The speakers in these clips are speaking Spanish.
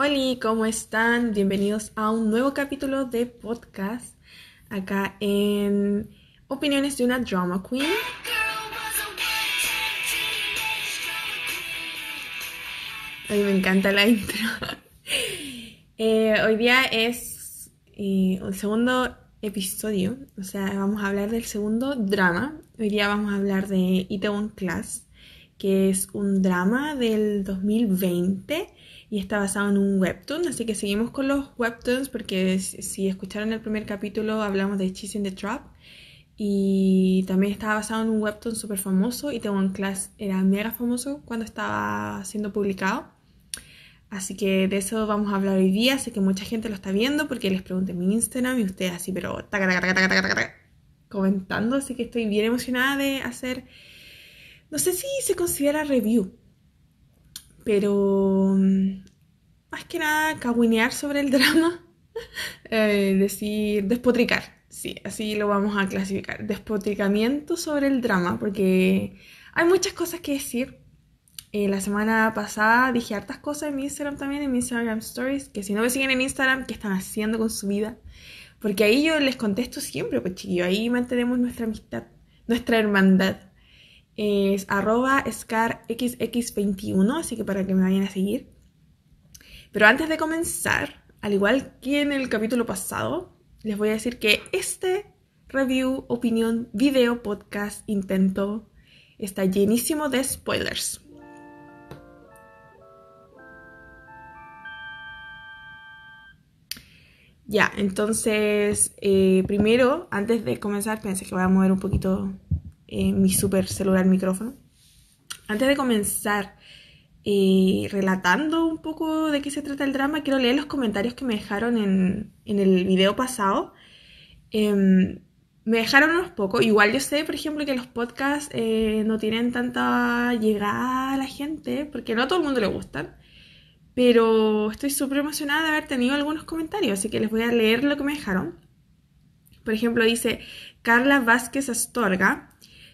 Hola, ¿cómo están? Bienvenidos a un nuevo capítulo de podcast acá en Opiniones de una Drama Queen. A mí me encanta la intro. Eh, hoy día es eh, el segundo episodio, o sea, vamos a hablar del segundo drama. Hoy día vamos a hablar de Itaewon Class, que es un drama del 2020 y está basado en un webtoon, así que seguimos con los webtoons porque si escucharon el primer capítulo hablamos de Cheese the Trap y también estaba basado en un webtoon súper famoso y One Class era mega famoso cuando estaba siendo publicado. Así que de eso vamos a hablar hoy día, sé que mucha gente lo está viendo porque les pregunté en mi Instagram y ustedes así, pero comentando, así que estoy bien emocionada de hacer, no sé si se considera review, pero mm, más que nada caguinear sobre el drama, eh, decir, despotricar, sí, así lo vamos a clasificar, despotricamiento sobre el drama, porque hay muchas cosas que decir. Eh, la semana pasada dije hartas cosas en mi Instagram también, en mi Instagram Stories, que si no me siguen en Instagram, ¿qué están haciendo con su vida? Porque ahí yo les contesto siempre, pues chiquillo, ahí mantenemos nuestra amistad, nuestra hermandad es arroba scarxx21, así que para que me vayan a seguir. Pero antes de comenzar, al igual que en el capítulo pasado, les voy a decir que este review, opinión, video, podcast, intento, está llenísimo de spoilers. Ya, entonces, eh, primero, antes de comenzar, pensé que voy a mover un poquito eh, mi super celular micrófono. Antes de comenzar eh, relatando un poco de qué se trata el drama, quiero leer los comentarios que me dejaron en, el video pasado. Em, me dejaron unos pocos. Igual yo sé, por ejemplo, que los podcasts eh, no tienen tanta llegada a la gente, porque no a todo el mundo le gustan. Pero estoy súper emocionada de haber tenido algunos comentarios, así que les voy a leer lo que me dejaron. Por ejemplo, dice Carla Vázquez Astorga.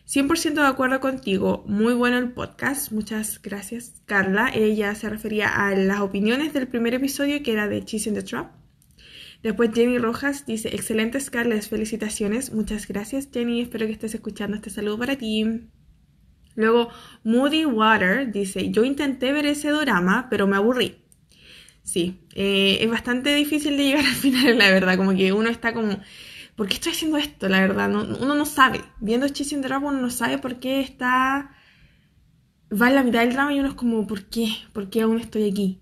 100% de acuerdo contigo, muy bueno el podcast, muchas gracias Carla. Ella se refería a las opiniones del primer episodio que era de Cheese in the Trap. Después Jenny Rojas dice, excelentes Carles, felicitaciones, muchas gracias Jenny, espero que estés escuchando este saludo para ti. Luego Moody Water dice, yo intenté ver ese drama, pero me aburrí. Sí, eh, es bastante difícil de llegar al final, la verdad, como que uno está como ¿por qué estoy haciendo esto? La verdad, uno no sabe. Viendo Chasing Rap uno no sabe por qué está... Va en la mitad del drama y uno es como, ¿por qué? ¿Por qué aún estoy aquí?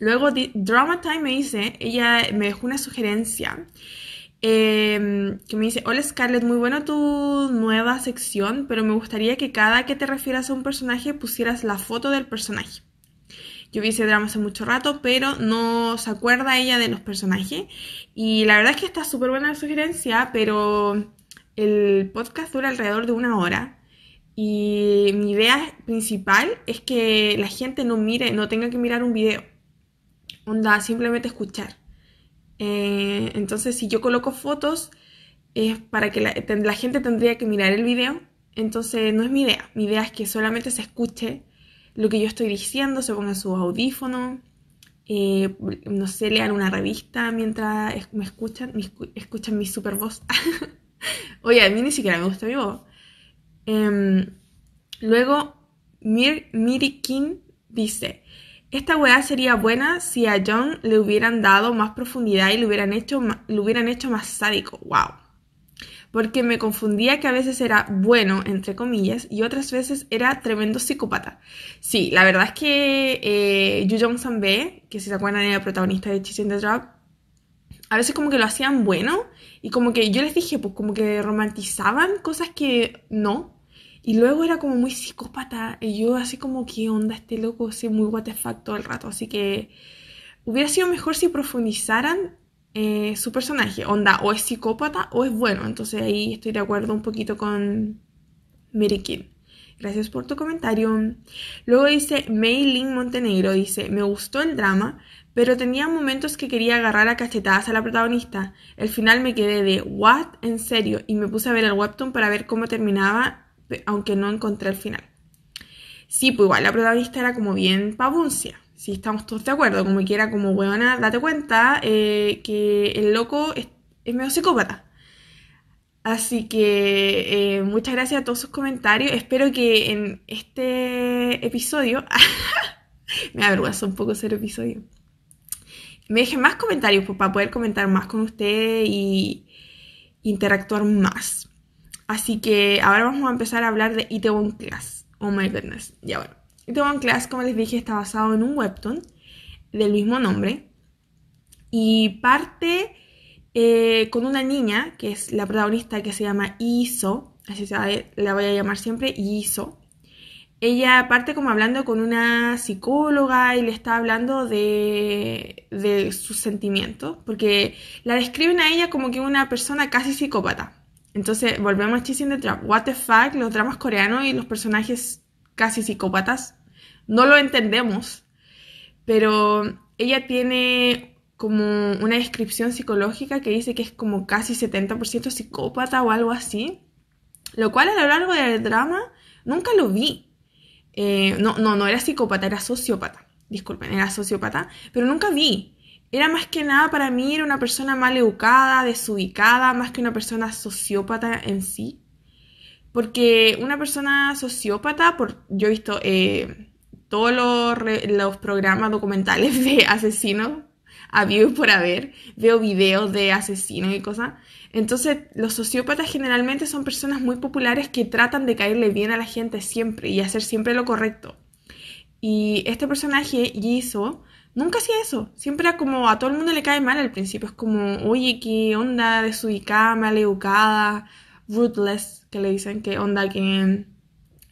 Luego Drama Time me dice, ella me dejó una sugerencia em, que me dice, hola Scarlett, muy buena tu nueva sección, pero me gustaría que cada que te refieras a un personaje pusieras la foto del personaje. Yo vi ese drama hace mucho rato, pero no se acuerda ella de los personajes. Y la verdad es que está súper buena la sugerencia, pero el podcast dura alrededor de una hora. Y mi idea principal es que la gente no mire, no tenga que mirar un video. Onda, simplemente escuchar. Eh, entonces, si yo coloco fotos, es para que la gente tendría que mirar el video. Entonces, no es mi idea. Mi idea es que solamente se escuche lo que yo estoy diciendo, se pongan sus audífonos, eh, no sé, lean una revista mientras me escuchan, escuchan mi super voz. Oye, a mí ni siquiera me gusta mi voz. Em, luego, Mir Miri King dice, esta weá sería buena si a John le hubieran dado más profundidad y lo hubieran hecho, lo hubieran hecho más sádico. ¡Wow! Porque me confundía que a veces era bueno, entre comillas, y otras veces era tremendo psicópata. Sí, la verdad es que eh, Yu Jong San B, que si se acuerdan era el protagonista de Chasing the Drop, a veces como que lo hacían bueno, y como que yo les dije, pues como que romantizaban cosas que no, y luego era como muy psicópata, y yo así como, ¿qué onda este loco? Así muy what the el rato, así que hubiera sido mejor si profundizaran eh, su personaje. Onda, o es psicópata o es bueno. Entonces ahí estoy de acuerdo un poquito con Mary Kim. Gracias por tu comentario. Luego dice Mei Lin Montenegro, dice, me gustó el drama, pero tenía momentos que quería agarrar a cachetadas a la protagonista. El final me quedé de, ¿what? ¿En serio? Y me puse a ver el webtoon para ver cómo terminaba, aunque no encontré el final. Sí, pues igual, la protagonista era como bien pavuncia. Si estamos todos de acuerdo, como quiera, como weona, date cuenta eh, que el loco es, es medio psicópata. Así que eh, muchas gracias a todos sus comentarios. Espero que en este episodio, me avergüenza un poco ser episodio, me dejen más comentarios pues, para poder comentar más con ustedes y interactuar más. Así que ahora vamos a empezar a hablar de Itaewon Class. Oh my goodness. Ya bueno. Itaewon Class, como les dije, está basado en un webtoon del mismo nombre. Y parte eh, con una niña, que es la protagonista, que se llama Iso. Así se la voy a llamar siempre, Iso. Ella parte como hablando con una psicóloga y le está hablando de, de sus sentimientos, porque la describen a ella como que una persona casi psicópata. Entonces, volvemos a Chasing the Trap. What the fuck, los dramas coreanos y los personajes casi psicópatas. No lo entendemos, pero ella tiene como una descripción psicológica que dice que es como casi 70% psicópata o algo así. Lo cual a lo largo del drama nunca lo vi. Eh, no, no, no era psicópata, era sociópata. Disculpen, era sociópata. Pero nunca vi era más que nada para mí, era una persona mal educada, desubicada, más que una persona sociópata en sí. Porque una persona sociópata, por, yo he visto eh, todos los, programas documentales de asesinos, habido por haber, veo videos de asesinos y cosas. Entonces, los sociópatas generalmente son personas muy populares que tratan de caerle bien a la gente siempre y hacer siempre lo correcto. Y este personaje, Jisoo, Nunca hacía eso. Siempre era como a todo el mundo le cae mal al principio. Es como, oye, qué onda desubicada, maleducada, ruthless, que le dicen que onda que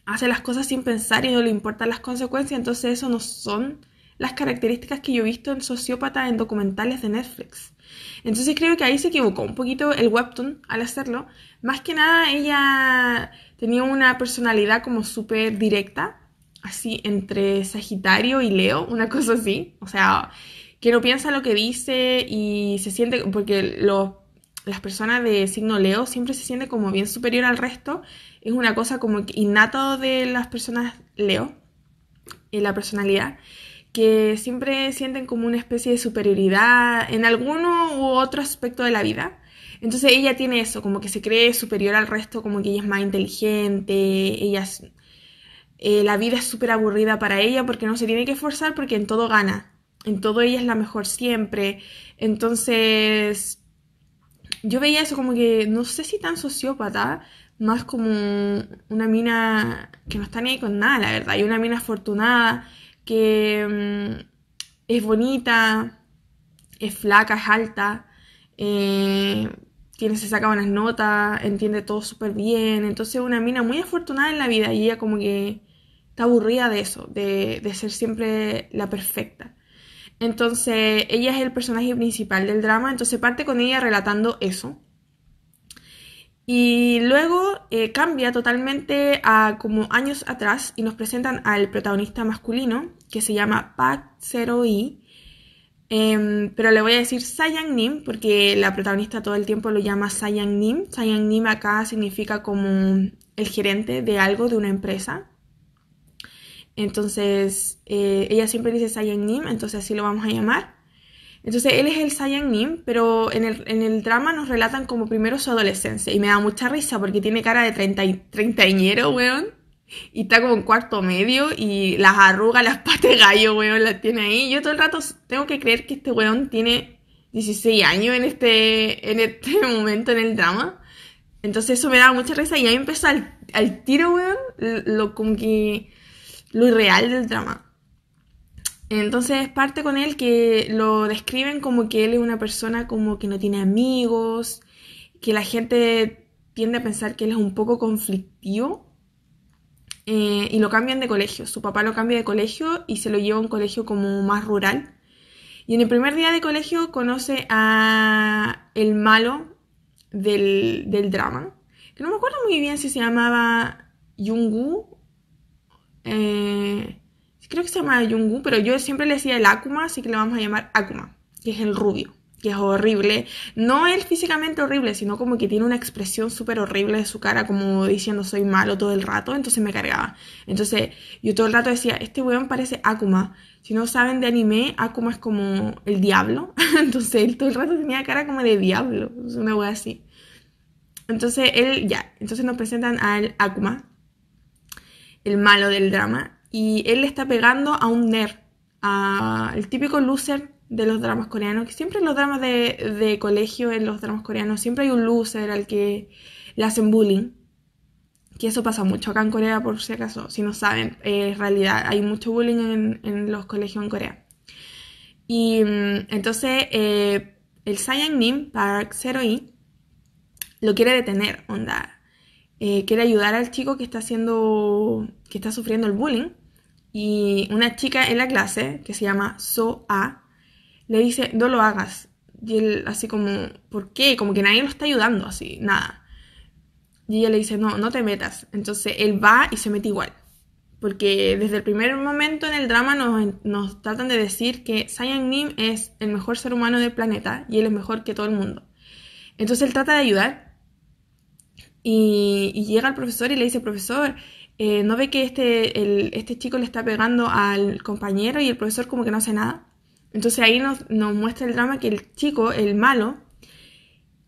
hace las cosas sin pensar y no le importan las consecuencias. Entonces, eso no son las características que yo he visto en sociópata en documentales de Netflix. Entonces creo que ahí se equivocó un poquito el webtoon al hacerlo. Más que nada ella tenía una personalidad como súper directa así entre Sagitario y Leo, una cosa así. O sea, que no piensa lo que dice y se siente, porque las personas de signo Leo siempre se sienten como bien superior al resto. Es una cosa como innato de las personas Leo, en la personalidad, que siempre sienten como una especie de superioridad en alguno u otro aspecto de la vida. Entonces ella tiene eso, como que se cree superior al resto, como que ella es más inteligente, ella es eh, la vida es súper aburrida para ella porque no se tiene que esforzar porque en todo gana, en todo ella es la mejor siempre. Entonces, yo veía eso como que, no sé si tan sociópata, más como una mina que no está ni ahí con nada, la verdad. Y una mina afortunada que mm, es bonita, es flaca, es alta, eh, tiene, se saca buenas notas, entiende todo súper bien. Entonces, una mina muy afortunada en la vida y ella como que está aburrida de eso, de, ser siempre la perfecta. Entonces, ella es el personaje principal del drama, entonces parte con ella relatando eso. Y luego eh, cambia totalmente a como años atrás y nos presentan al protagonista masculino, que se llama Pak Zero i em, pero le voy a decir Sayang Nim, porque la protagonista todo el tiempo lo llama Sayang Nim. Sayang Nim acá significa como el gerente de algo, de una empresa. Entonces, eh, ella siempre dice Saiyan Nim, entonces así lo vamos a llamar. Entonces, él es el Saiyan Nim, pero en el, en el, drama nos relatan como primero su adolescencia. Y me da mucha risa porque tiene cara de treinta, treintañero, weón. Y está como en cuarto medio y las arrugas, las patas de gallo, weón, las tiene ahí. Yo todo el rato tengo que creer que este weón tiene 16 años en este, en este momento en el drama. Entonces eso me da mucha risa y ahí empezó al, al tiro, weón, lo como que lo irreal del drama. Entonces parte con él que lo describen como que él es una persona como que no tiene amigos, que la gente tiende a pensar que él es un poco conflictivo eh, y lo cambian de colegio. Su papá lo cambia de colegio y se lo lleva a un colegio como más rural. Y en el primer día de colegio conoce a el malo del, del drama, que no me acuerdo muy bien si se llamaba Yungu eh, creo que se llama Jungwoo, pero yo siempre le decía el Akuma, así que le vamos a llamar Akuma, que es el rubio. que es horrible. No él físicamente horrible, sino como que tiene una expresión súper horrible de su cara, como diciendo soy malo todo el rato, entonces me cargaba. Entonces yo todo el rato decía, este weón parece Akuma. Si no saben de anime, Akuma es como el diablo. entonces él todo el rato tenía cara como de diablo, es una wea así. Entonces él, ya, entonces nos presentan al Akuma, el malo del drama, y él le está pegando a un nerd, a el típico loser de los dramas coreanos, que siempre en los dramas de, colegio, en los dramas coreanos, siempre hay un loser al que le hacen bullying. Que eso pasa mucho acá en Corea, por si acaso, si no saben, es realidad, hay mucho bullying en, los colegios en Corea. Y mm, entonces eh, el Saiyan Nim, Park 0 lo quiere detener, onda. Eh, quiere ayudar al chico que está haciendo, que está sufriendo el bullying. Y una chica en la clase, que se llama So A, le dice, no lo hagas. Y él así como, ¿por qué? Como que nadie lo está ayudando, así, nada. Y ella le dice, no, no te metas. Entonces él va y se mete igual. Porque desde el primer momento en el drama nos, tratan de decir que Saiyan Nim es el mejor ser humano del planeta y él es mejor que todo el mundo. Entonces él trata de ayudar y, llega el profesor y le dice, profesor, eh, ¿no ve que este, este chico le está pegando al compañero y el profesor como que no hace nada? Entonces ahí nos, muestra el drama que el chico, el malo,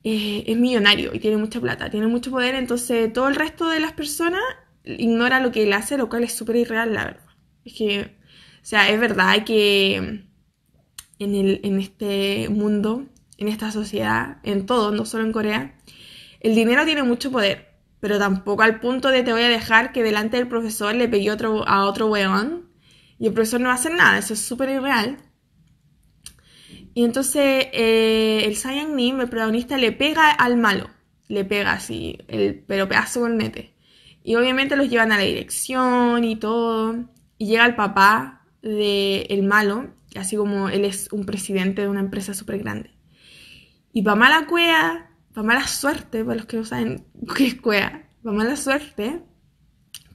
eh, es millonario y tiene mucha plata, tiene mucho poder, entonces todo el resto de las personas ignora lo que él hace, lo cual es súper irreal, la verdad. Es que, o sea, es verdad que en, el, en este mundo, en esta sociedad, en todo, no solo en Corea, el dinero tiene mucho poder, pero tampoco al punto de te voy a dejar que delante del profesor le pegue otro, a otro weón y el profesor no va a hacer nada, eso es súper irreal. Y entonces eh, el Saiyan Nim, el protagonista, le pega al malo. Le pega así, el, pero pedazo con nete. Y obviamente los llevan a la dirección y todo. Y llega el papá del el malo, así como él es un presidente de una empresa súper grande. Y para mala cuea, para mala suerte, para los que no saben qué es cuea, para mala suerte,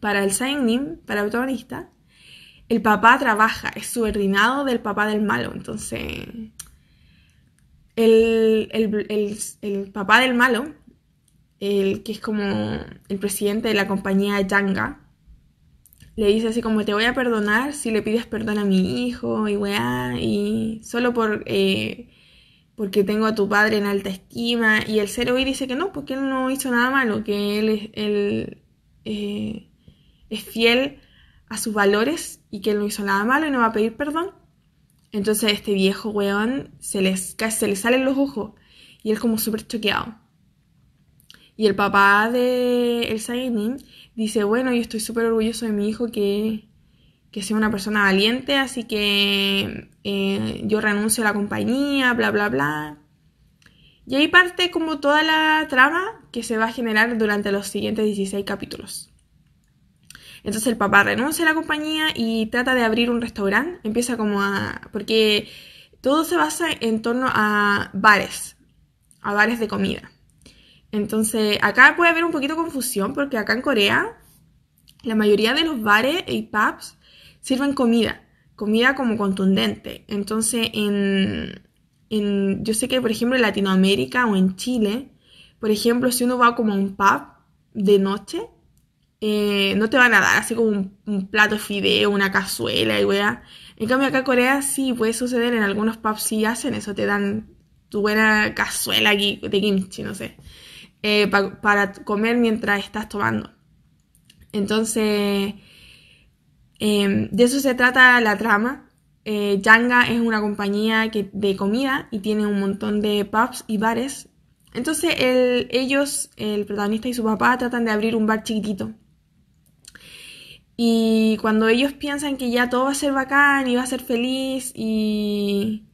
para el Nim, para el protagonista, el papá trabaja, es subordinado del papá del malo. Entonces, el, papá del malo, el que es como el presidente de la compañía Yanga, le dice así como te voy a perdonar si le pides perdón a mi hijo y weá, y solo por eh, porque tengo a tu padre en alta estima. Y el cero dice que no, porque él no hizo nada malo, que él, es, él eh, es fiel a sus valores y que él no hizo nada malo y no va a pedir perdón. Entonces este viejo weón se, les, se le salen los ojos y él como súper choqueado. Y el papá de el Saiyajin dice, bueno, yo estoy súper orgulloso de mi hijo que, que sea una persona valiente, así que eh, yo renuncio a la compañía, bla, bla, bla. Y ahí parte como toda la trama que se va a generar durante los siguientes 16 capítulos. Entonces el papá renuncia a la compañía y trata de abrir un restaurante. Empieza como a... porque todo se basa en torno a bares, a bares de comida. Entonces acá puede haber un poquito de confusión porque acá en Corea la mayoría de los bares y pubs sirven comida, comida como contundente. Entonces en, en, yo sé que por ejemplo en Latinoamérica o en Chile, por ejemplo, si uno va como a un pub de noche, eh, no te van a dar así como un, plato de fideo, una cazuela y weá. En cambio acá en Corea sí puede suceder, en algunos pubs sí hacen eso, te dan tu buena cazuela de kimchi, no sé, eh, para comer mientras estás tomando. Entonces, em, de eso se trata la trama. Eh, Yanga es una compañía de comida y tiene un montón de pubs y bares. Entonces ellos, el protagonista y su papá, tratan de abrir un bar chiquitito y cuando ellos piensan que ya todo va a ser bacán y va a ser feliz y,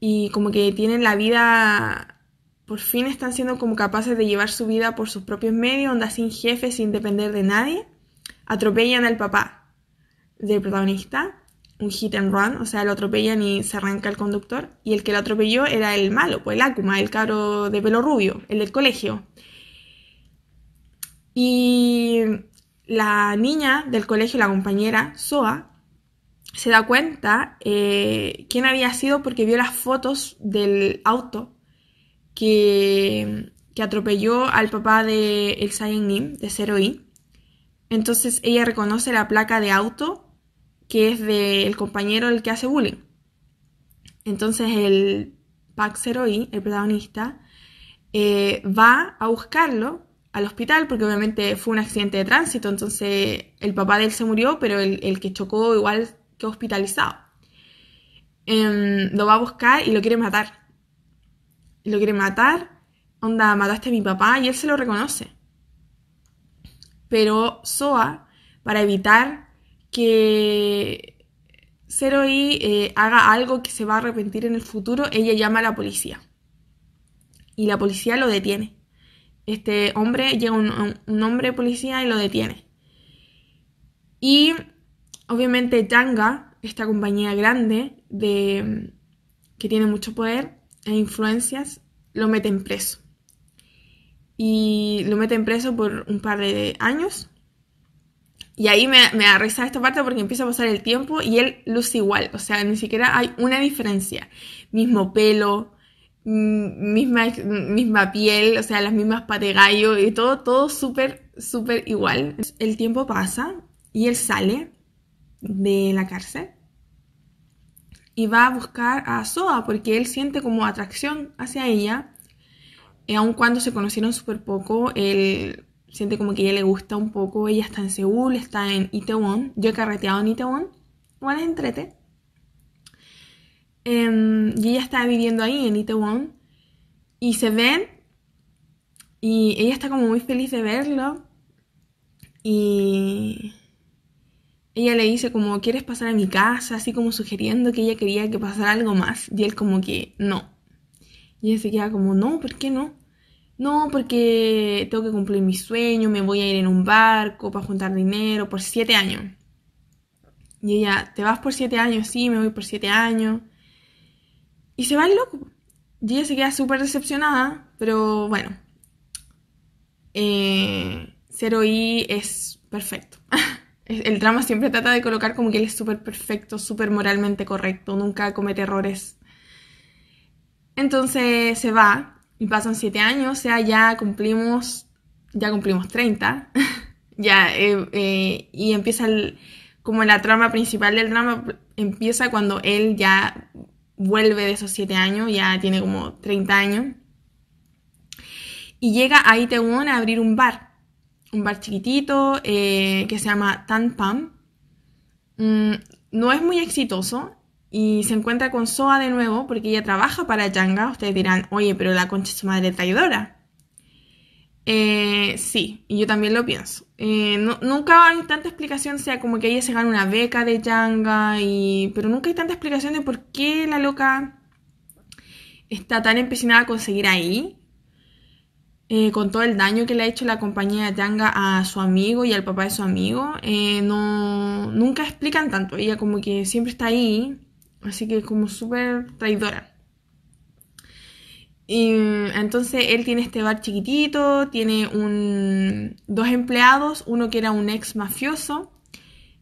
y como que tienen la vida, por fin están siendo como capaces de llevar su vida por sus propios medios, onda sin jefe, sin depender de nadie, atropellan al papá del protagonista, un hit and run, o sea, lo atropellan y se arranca el conductor, y el que lo atropelló era el malo, pues el Akuma, el cabro de pelo rubio, el del colegio. Y la niña del colegio, la compañera, Soa, se da cuenta eh, quién había sido porque vio las fotos del auto que, que atropelló al papá de el Nim, de Zero I. Entonces ella reconoce la placa de auto que es del compañero el que hace bullying. Entonces el I, el protagonista, eh, va a buscarlo al hospital porque obviamente fue un accidente de tránsito, entonces el papá de él se murió, pero el, el que chocó igual quedó hospitalizado. Em, lo va a buscar y lo quiere matar. Lo quiere matar, onda, mataste a mi papá y él se lo reconoce. Pero Soa, para evitar que Zero eh, haga algo que se va a arrepentir en el futuro, ella llama a la policía. Y la policía lo detiene. Este hombre, llega un, un hombre policía y lo detiene. Y obviamente Tanga, esta compañía grande de, que tiene mucho poder e influencias, lo meten preso. Y lo meten preso por un par de años. Y ahí me, me da risa esta parte porque empieza a pasar el tiempo y él luce igual. O sea, ni siquiera hay una diferencia. Mismo pelo, mm, misma, misma piel, o sea, las mismas patas gallo y todo, todo súper, súper igual. El tiempo pasa y él sale de la cárcel y va a buscar a Soa porque él siente como atracción hacia ella. Y aun cuando se conocieron súper poco, él siente como que ella le gusta un poco. Ella está en Seúl, está en Itaewon. Yo he carreteado en Itaewon. Igual es entrete. Em, y ella está viviendo ahí en Itaewon. Y se ven. Y ella está como muy feliz de verlo. Y ella le dice como, ¿quieres pasar a mi casa? Así como sugiriendo que ella quería que pasara algo más. Y él como que, no. Y ella se queda como, no, ¿por qué no? No, porque tengo que cumplir mi sueño, me voy a ir en un barco para juntar dinero por siete años. Y ella, ¿te vas por siete años? Sí, me voy por siete años. Y se va el loco. Y ella se queda súper decepcionada, pero bueno. Eh, Zero I es perfecto. El drama siempre trata de colocar como que él es súper perfecto, súper moralmente correcto, nunca comete errores. Entonces se va y pasan siete años, o sea, ya cumplimos, ya cumplimos 30, ya, eh, eh, y empieza como la trama principal del drama, empieza cuando él ya vuelve de esos siete años, ya tiene como 30 años, y llega a Itaewon a abrir un bar un bar chiquitito eh, que se llama Tan Pam. Mm, no es muy exitoso y se encuentra con Soa de nuevo porque ella trabaja para Yanga. Ustedes dirán, oye, pero la concha es su madre traidora. Eh, sí, y yo también lo pienso. Eh, nunca hay tanta explicación, sea como que ella se gana una beca de Yanga, y... pero nunca hay tanta explicación de por qué la loca está tan empecinada a conseguir ahí. Eh, con todo el daño que le ha hecho la compañía Yanga a su amigo y al papá de su amigo, no, nunca explican tanto. Ella como que siempre está ahí, así que como súper traidora. Y entonces él tiene este bar chiquitito, tiene un, dos empleados, uno que era un ex mafioso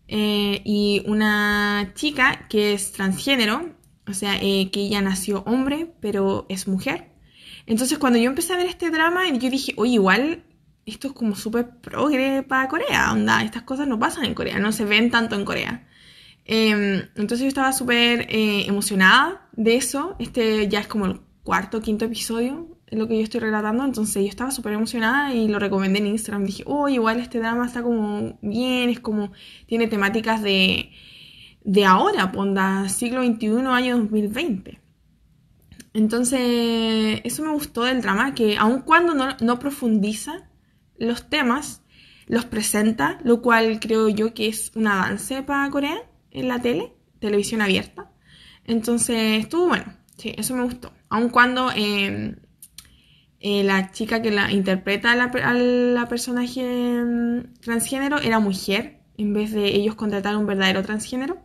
eh, y una chica que es transgénero, o sea, que ella nació hombre pero es mujer. Entonces cuando yo empecé a ver este drama, yo dije, oye, igual esto es como súper progre para Corea, onda, estas cosas no pasan en Corea, no se ven tanto en Corea. Em, entonces yo estaba súper eh, emocionada de eso, este ya es como el cuarto, quinto episodio, lo que yo estoy relatando, entonces yo estaba súper emocionada y lo recomendé en Instagram, dije, oye, igual este drama está como bien, es como, tiene temáticas de, de ahora, ponda, siglo XXI, año 2020. Entonces, eso me gustó del drama, que aun cuando no, profundiza los temas, los presenta, lo cual creo yo que es un avance para Corea en la tele, televisión abierta. Entonces, estuvo bueno, sí, eso me gustó. Aun cuando em, eh, la chica que la interpreta a la, personaje em, transgénero era mujer, en vez de ellos contratar un verdadero transgénero.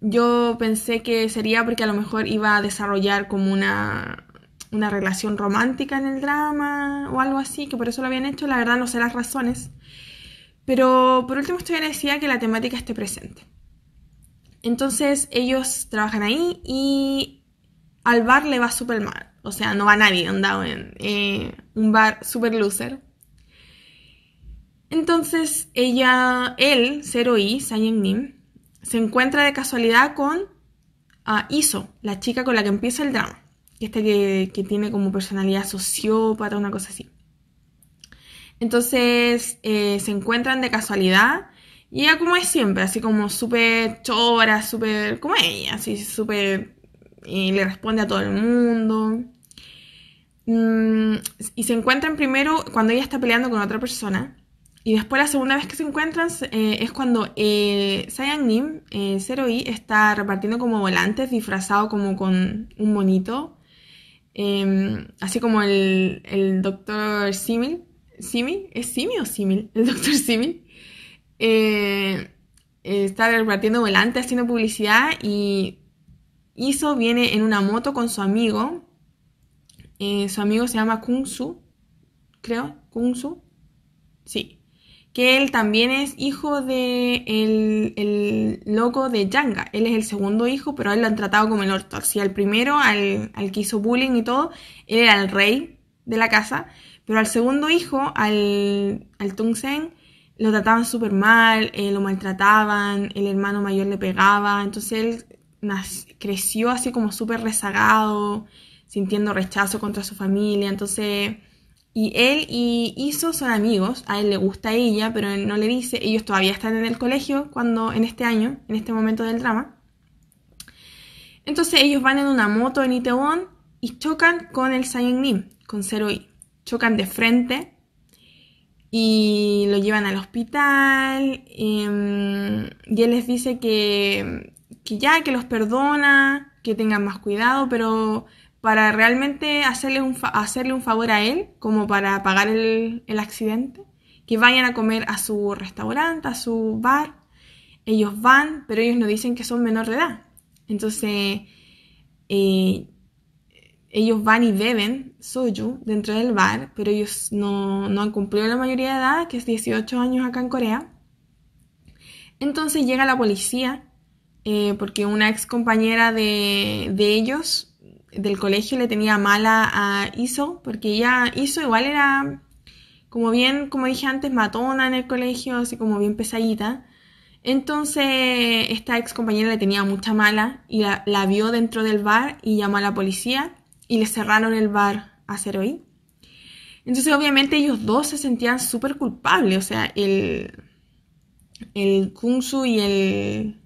Yo pensé que sería porque a lo mejor iba a desarrollar como una, una relación romántica en el drama o algo así, que por eso lo habían hecho. La verdad no sé las razones. Pero por último esto decía que la temática esté presente. Entonces ellos trabajan ahí y al bar le va súper mal. O sea, no va nadie, anda en eh, un bar super loser. Entonces ella, él, Zero I, Sayen Nim, se encuentra de casualidad con uh, Iso, la chica con la que empieza el drama. Que, que tiene como personalidad sociópata, una cosa así. Entonces eh, se encuentran de casualidad y ella como es siempre, así como súper chora, súper como ella, así súper... Y le responde a todo el mundo. Mm, y se encuentran primero cuando ella está peleando con otra persona. Y después la segunda vez que se encuentran eh, es cuando eh, Sayan Nim, eh, I, está repartiendo como volantes disfrazado como con un monito. Em, así como el, el doctor Simil. ¿Simi? ¿Es Simi o Simil? El doctor Simil. Eh, está repartiendo volantes, haciendo publicidad y Iso viene en una moto con su amigo. su amigo se llama Kunsu, creo. Kunsu. Sí que él también es hijo de el, loco de Yanga. Él es el segundo hijo, pero a él lo han tratado como el orto. Así al primero, al, que hizo bullying y todo, él era el rey de la casa, pero al segundo hijo, al, al Sen, lo trataban súper mal, eh, lo maltrataban, el hermano mayor le pegaba, entonces él creció así como súper rezagado, sintiendo rechazo contra su familia, entonces y él y Iso son amigos, a él le gusta ella, pero él no le dice, ellos todavía están en el colegio cuando en este año, en este momento del drama. Entonces ellos van en una moto en Itaewon y chocan con el Saiyan Nim, con Zero I. Chocan de frente y lo llevan al hospital em, y él les dice que, que ya, que los perdona, que tengan más cuidado, pero para realmente hacerle un, hacerle un favor a él, como para pagar el, accidente, que vayan a comer a su restaurante, a su bar. Ellos van, pero ellos no dicen que son menor de edad. Entonces, eh, ellos van y beben soju dentro del bar, pero ellos no, han cumplido la mayoría de edad, que es 18 años acá en Corea. Entonces llega la policía, eh, porque una ex compañera de, de ellos del colegio le tenía mala a Iso, porque ella, Iso igual era como bien, como dije antes, matona en el colegio, así como bien pesadita. Entonces esta ex compañera le tenía mucha mala y la, vio dentro del bar y llamó a la policía y le cerraron el bar a Zeroí. Entonces obviamente ellos dos se sentían súper culpables, o sea, el, el Kunsu y el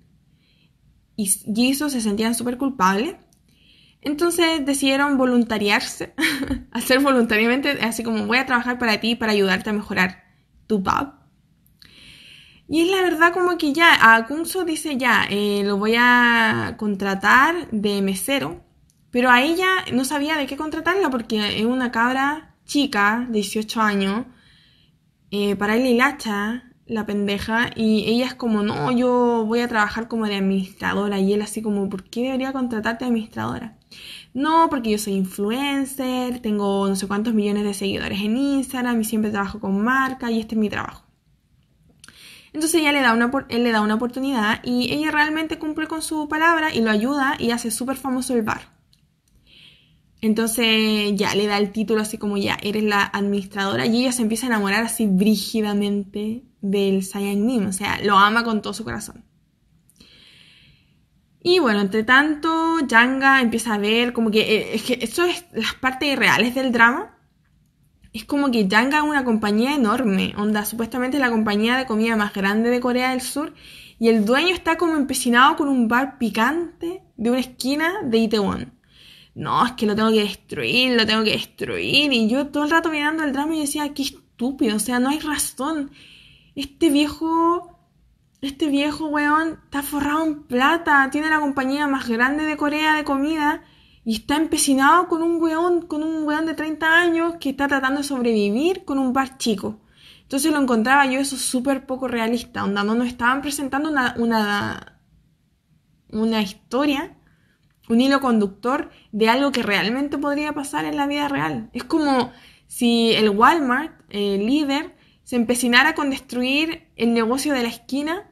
Jisoo se sentían súper culpables. Entonces decidieron voluntariarse, hacer voluntariamente, así como voy a trabajar para ti para ayudarte a mejorar tu pub. Y es la verdad como que ya, a Kunso dice ya, eh, lo voy a contratar de mesero, pero a ella no sabía de qué contratarla porque es una cabra chica, de 18 años, eh, para él hacha la pendeja, y ella es como, no, yo voy a trabajar como de administradora, y él así como, ¿por qué debería contratarte de administradora? No, porque yo soy influencer, tengo no sé cuántos millones de seguidores en Instagram y siempre trabajo con marca y este es mi trabajo. Entonces ella le da una, él le da una oportunidad y ella realmente cumple con su palabra y lo ayuda y hace súper famoso el bar. Entonces ya le da el título así como ya eres la administradora y ella se empieza a enamorar así brígidamente del Saiyan o sea, lo ama con todo su corazón. Y bueno, entre tanto, Yanga empieza a ver como que, eh, es que esto es las partes reales del drama. Es como que Yanga es una compañía enorme, onda, supuestamente es la compañía de comida más grande de Corea del Sur, y el dueño está como empecinado con un bar picante de una esquina de Itaewon. No, es que lo tengo que destruir, lo tengo que destruir. Y yo todo el rato mirando el drama y decía, qué estúpido, o sea, no hay razón. Este viejo este viejo weón está forrado en plata, tiene la compañía más grande de Corea de comida y está empecinado con un weón, con un weón de 30 años que está tratando de sobrevivir con un bar chico. Entonces lo encontraba yo eso súper poco realista, onda, no nos estaban presentando una, una, una historia, un hilo conductor de algo que realmente podría pasar en la vida real. Es como si el Walmart, el líder, se empecinara con destruir el negocio de la esquina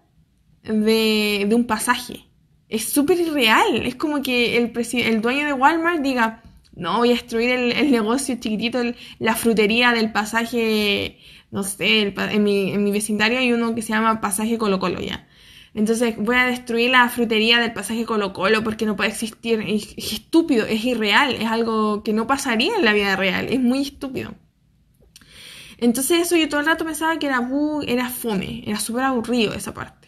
de, un pasaje. Es súper irreal. Es como que el, el dueño de Walmart diga, no, voy a destruir el, negocio chiquitito, la frutería del pasaje, no sé, en, mi, en mi vecindario hay uno que se llama pasaje Colo Colo ya. Entonces voy a destruir la frutería del pasaje Colo Colo porque no puede existir. Es, estúpido, es irreal, es algo que no pasaría en la vida real, es muy estúpido. Entonces eso yo todo el rato pensaba que era, era fome, era súper aburrido esa parte.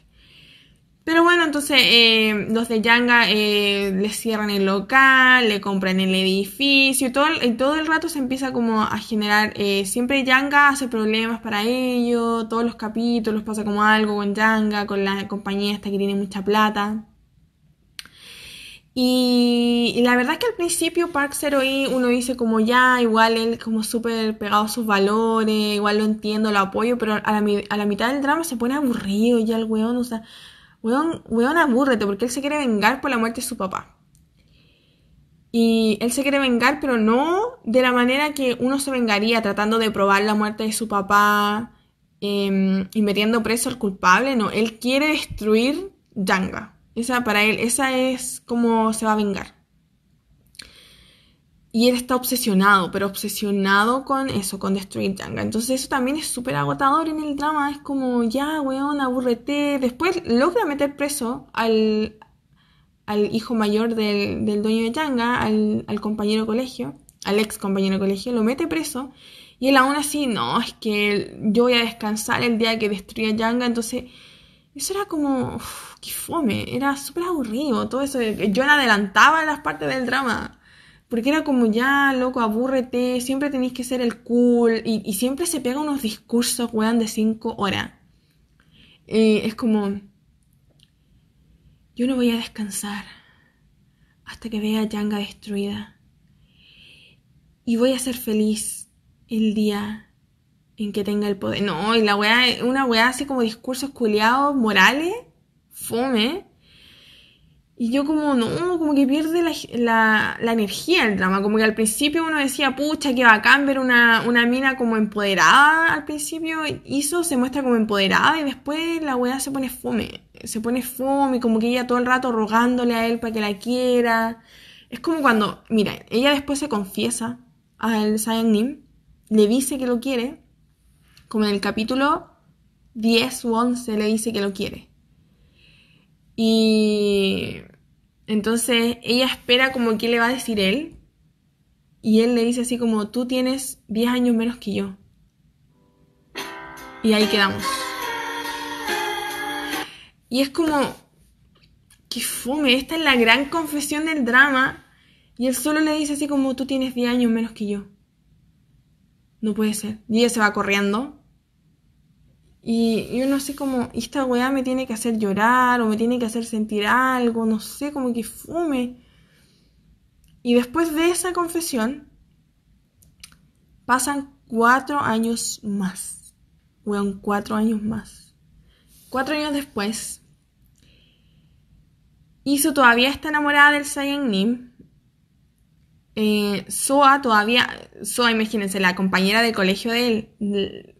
Pero bueno, entonces eh, los de Yanga eh, le cierran el local, le compran el edificio, y todo, todo el rato se empieza como a generar, eh, siempre Yanga hace problemas para ellos, todos los capítulos pasa como algo con Yanga, con la compañía esta que tiene mucha plata. Y, la verdad es que al principio Park Zero y uno dice como ya, igual él como súper pegado a sus valores, igual lo entiendo, lo apoyo, pero a la, a la mitad del drama se pone aburrido ya el weón, o sea weón, weón, abúrrete, porque él se quiere vengar por la muerte de su papá. Y él se quiere vengar, pero no de la manera que uno se vengaría, tratando de probar la muerte de su papá em, y metiendo preso al culpable. No, él quiere destruir Yanga. Esa para él, esa es como se va a vengar. Y él está obsesionado, pero obsesionado con eso, con destruir Yanga. Entonces eso también es súper agotador en el drama. Es como, ya, weón, aburrete. Después logra meter preso al, al hijo mayor del, dueño de Yanga, al, al, compañero colegio, al ex compañero de colegio, lo mete preso. Y él aún así, no, es que yo voy a descansar el día que destruya Yanga. Entonces, eso era como, uf, qué fome, era súper aburrido. Todo eso, yo adelantaba las partes del drama. Porque era como ya, loco, abúrrete, siempre tenéis que ser el cool. Y, siempre se pega unos discursos, weón, de cinco horas. Eh, es como, yo no voy a descansar hasta que vea a Yanga destruida. Y voy a ser feliz el día en que tenga el poder. No, y la weá, una weá así como discursos culiados, morales, fome. Y yo como, no, como que pierde la, energía el drama. Como que al principio uno decía, pucha, que bacán ver una, una mina como empoderada al principio. Hizo, se muestra como empoderada y después la weá se pone fome. Se pone fome, como que ella todo el rato rogándole a él para que la quiera. Es como cuando, mira, ella después se confiesa al Saiyan Nim, le dice que lo quiere, como en el capítulo 10 u 11 le dice que lo quiere. Y entonces ella espera como que le va a decir él. Y él le dice así como, tú tienes 10 años menos que yo. Y ahí quedamos. Y es como, que fome, esta es la gran confesión del drama. Y él solo le dice así como, tú tienes 10 años menos que yo. No puede ser. Y ella se va corriendo. Y yo no sé cómo, esta weá me tiene que hacer llorar o me tiene que hacer sentir algo, no sé, como que fume. Y después de esa confesión, pasan cuatro años más. Weón, cuatro años más. Cuatro años después, Iso todavía está enamorada del Saiyan Nim. Eh, Soa todavía, Soa, imagínense, la compañera de colegio de él,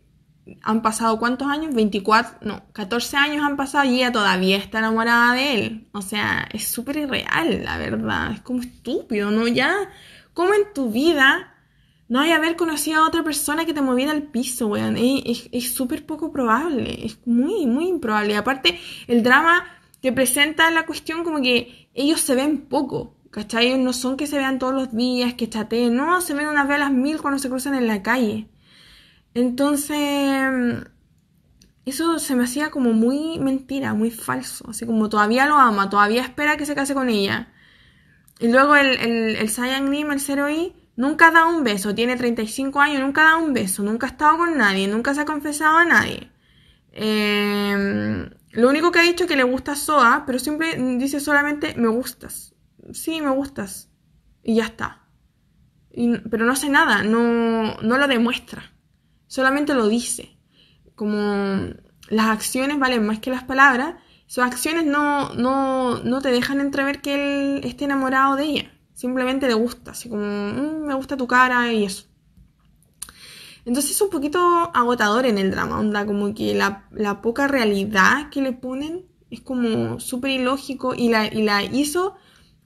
han pasado cuántos años, 24, no, 14 años han pasado y ella todavía está enamorada de él. O sea, es súper irreal, la verdad. Es como estúpido, ¿no? Ya, como en tu vida no hay haber conocido a otra persona que te moviera al piso, weón. Es súper poco probable, es muy, muy improbable. Y aparte, el drama que presenta la cuestión como que ellos se ven poco. ¿Cachai? No son que se vean todos los días, que chateen, no, se ven unas velas mil cuando se cruzan en la calle. Entonces, eso se me hacía como muy mentira, muy falso. Así como todavía lo ama, todavía espera que se case con ella. Y luego el, el, el Saiyan Nim, el 0I, nunca dado un beso. Tiene 35 años, nunca dado un beso. Nunca ha estado con nadie, nunca se ha confesado a nadie. Em, lo único que ha dicho es que le gusta Soa, pero siempre dice solamente me gustas. Sí, me gustas. Y ya está. pero no hace nada, no, no lo demuestra solamente lo dice. Como las acciones valen más que las palabras, sus acciones no, no, te dejan entrever que él esté enamorado de ella. Simplemente le gusta, así como, mm, me gusta tu cara y eso. Entonces es un poquito agotador en el drama, onda, como que la, poca realidad que le ponen es como súper ilógico y la, y la hizo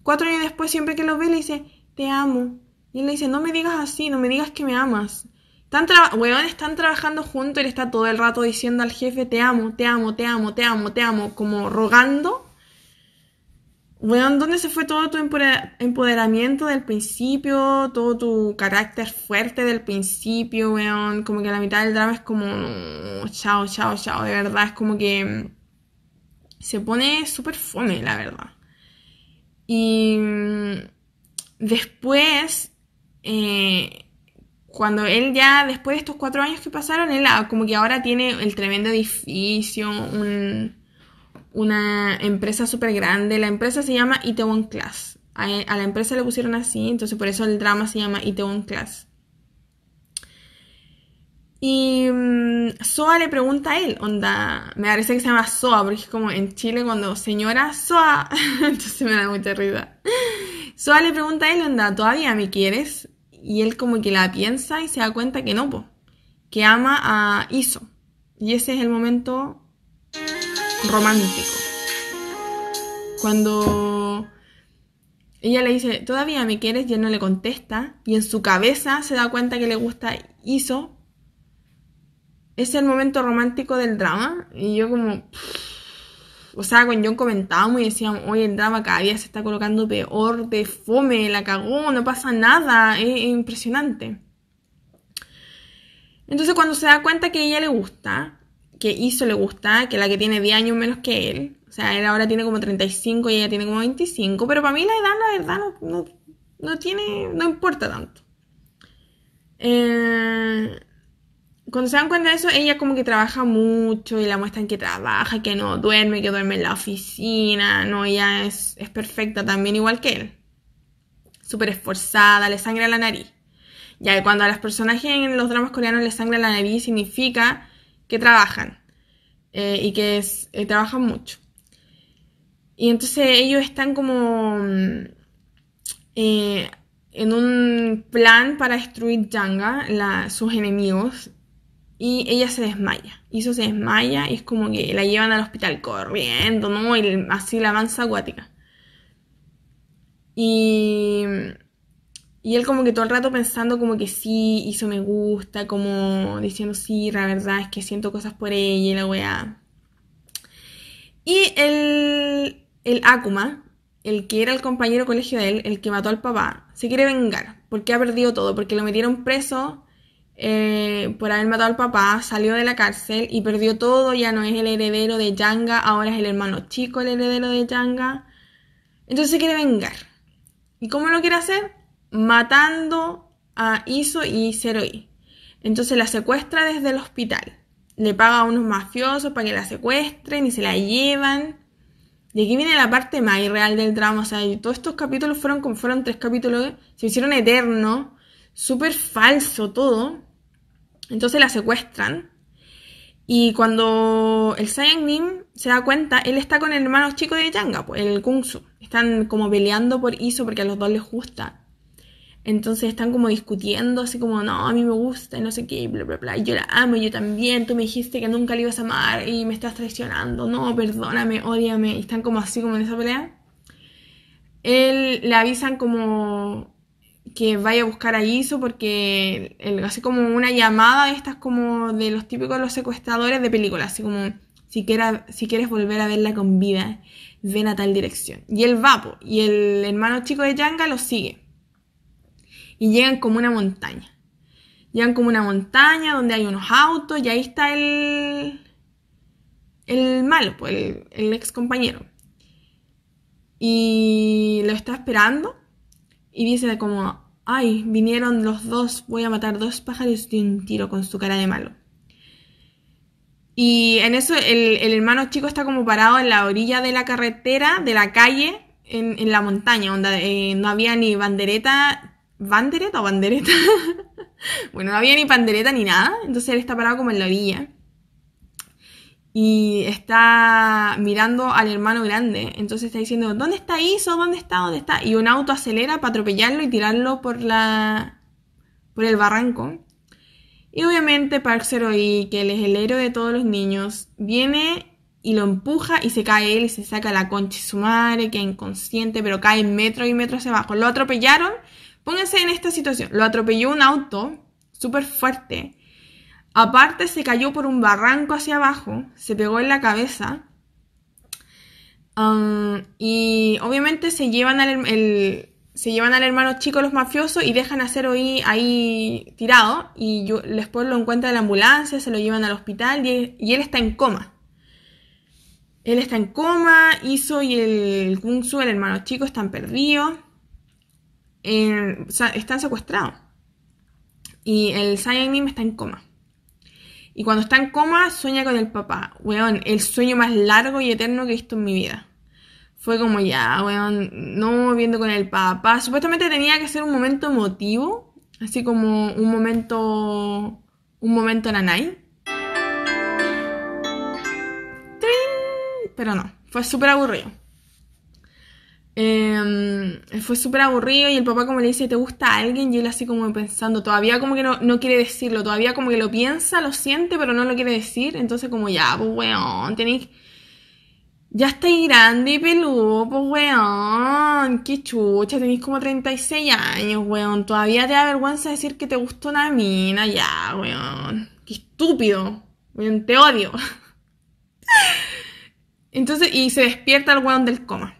cuatro años después, siempre que lo ve, le dice, te amo. Y él le dice, no me digas así, no me digas que me amas. Están, están trabajando juntos y le está todo el rato diciendo al jefe, te amo, te amo, te amo, te amo, te amo, como rogando Weón, ¿dónde se fue todo tu empoderamiento del principio? Todo tu carácter fuerte del principio, weón. Como que la mitad del drama es como. chao, chao, chao. De verdad, es como que. Mm, se pone súper fome, la verdad. Y. Mm, después. Eh, cuando él ya, después de estos cuatro años que pasaron, él ah, como que ahora tiene el tremendo edificio, un una empresa súper grande. La empresa se llama Itaewon Class. A, la empresa le pusieron así, entonces por eso el drama se llama Itaewon Class. Y mm, Soa le pregunta a él, onda, me parece que se llama Soa, porque es como en Chile cuando señora Soa, entonces me da mucha risa. Soa le pregunta a él, onda, ¿todavía me quieres? Y él como que la piensa y se da cuenta que no, po, que ama a Iso. Y ese es el momento romántico. Cuando ella le dice, ¿todavía me quieres? Y él no le contesta. Y en su cabeza se da cuenta que le gusta Iso. Es el momento romántico del drama. Y yo como... O sea, con John comentábamos y decíamos, oye, el drama cada día se está colocando peor, de fome, la cagó, no pasa nada, es, impresionante. Entonces cuando se da cuenta que ella le gusta, que hizo le gusta, que la que tiene 10 años menos que él. O sea, él ahora tiene como 35 y ella tiene como 25. Pero para mí la edad, la verdad, no, no, tiene. no importa tanto. Eh, cuando se dan cuenta de eso, ella como que trabaja mucho y la muestran que trabaja, que no duerme, que duerme en la oficina. No, ella es, es perfecta también, igual que él. Súper esforzada, le sangra la nariz. Ya que cuando a los personajes en los dramas coreanos le sangra la nariz, significa que trabajan eh, y que eh, trabajan mucho. Y entonces ellos están como mm, eh, en un plan para destruir Yanga, sus enemigos, y ella se desmaya. Y eso se desmaya y es como que la llevan al hospital corriendo, ¿no? Y así la mansa acuática. Y y él como que todo el rato pensando como que sí, eso me gusta, como diciendo sí, la verdad es que siento cosas por ella y la weá. Y el, el Akuma, el que era el compañero de colegio de él, el que mató al papá, se quiere vengar porque ha perdido todo, porque lo metieron preso eh, por haber matado al papá, salió de la cárcel y perdió todo, ya no es el heredero de Yanga, ahora es el hermano chico el heredero de Yanga. Entonces se quiere vengar. ¿Y cómo lo quiere hacer? matando a Iso y Zero-I. Entonces la secuestra desde el hospital. Le paga a unos mafiosos para que la secuestren y se la llevan. Y aquí viene la parte más irreal del drama. O sea, todos estos capítulos fueron como fueron tres capítulos, se hicieron eternos. Súper falso todo. Entonces la secuestran. Y cuando el Saiyan Nim se da cuenta, él está con el hermano chico de Yanga, el Kungsu. Están como peleando por Iso porque a los dos les gusta. Entonces están como discutiendo, así como, no, a mí me gusta y no sé qué, bla, bla, bla. Y yo la amo, yo también, tú me dijiste que nunca le ibas a amar y me estás traicionando, no, perdóname, odiame. Y están como así, como en esa pelea. Él le avisan como que vaya a buscar a Iso porque él hace como una llamada de estas como de los típicos los secuestradores de películas, así como si, si quieres volver a verla con vida, ven a tal dirección. Y él va, y el hermano chico de Yanga lo sigue y llegan como una montaña. Llegan como una montaña donde hay unos autos y ahí está el, el malo, pues el, el ex compañero. Y lo está esperando y dice como, ay, vinieron los dos, voy a matar dos pájaros de un tiro con su cara de malo. Y en eso el, hermano chico está como parado en la orilla de la carretera, de la calle, en, la montaña, donde eh, no había ni bandereta ¿Bandereta o bandereta? bueno, no había ni pandereta ni nada, entonces él está parado como en la orilla. Y está mirando al hermano grande. Entonces está diciendo, ¿dónde está Iso? ¿Dónde está? ¿Dónde está? Y un auto acelera para atropellarlo y tirarlo por la. por el barranco. Y obviamente Park que él es el héroe de todos los niños, viene y lo empuja y se cae él y se saca la concha de su madre, que inconsciente, pero cae metros y metros hacia abajo. Lo atropellaron. Pónganse en esta situación. Lo atropelló un auto súper fuerte. Aparte se cayó por un barranco hacia abajo, se pegó en la cabeza. Um, y obviamente se llevan al, se llevan al hermano chico los mafiosos y dejan a Cero ahí, ahí tirado. Y después lo encuentra en la ambulancia, se lo llevan al hospital y, él está en coma. Él está en coma, Iso y el Gunsu, el hermano chico, están perdidos. están secuestrados. Y el Saiyan está en coma. Y cuando está en coma, sueña con el papá. Weón, el sueño más largo y eterno que he visto en mi vida. Fue como ya, weón, no viendo con el papá. Supuestamente tenía que ser un momento emotivo. Así como un momento. Un momento nanay. pero no, fue súper aburrido. Em, fue súper aburrido y el papá como le dice, ¿te gusta alguien? Y él así como pensando, todavía como que no, no, quiere decirlo, todavía como que lo piensa, lo siente, pero no lo quiere decir. Entonces como ya, pues weón, tenéis... Ya estáis grande y peludo, pues weón, qué chucha, tenéis como 36 años, weón. Todavía te da vergüenza decir que te gustó una mina, ya, weón. Qué estúpido, weón, te odio. Entonces, y se despierta el weón del coma.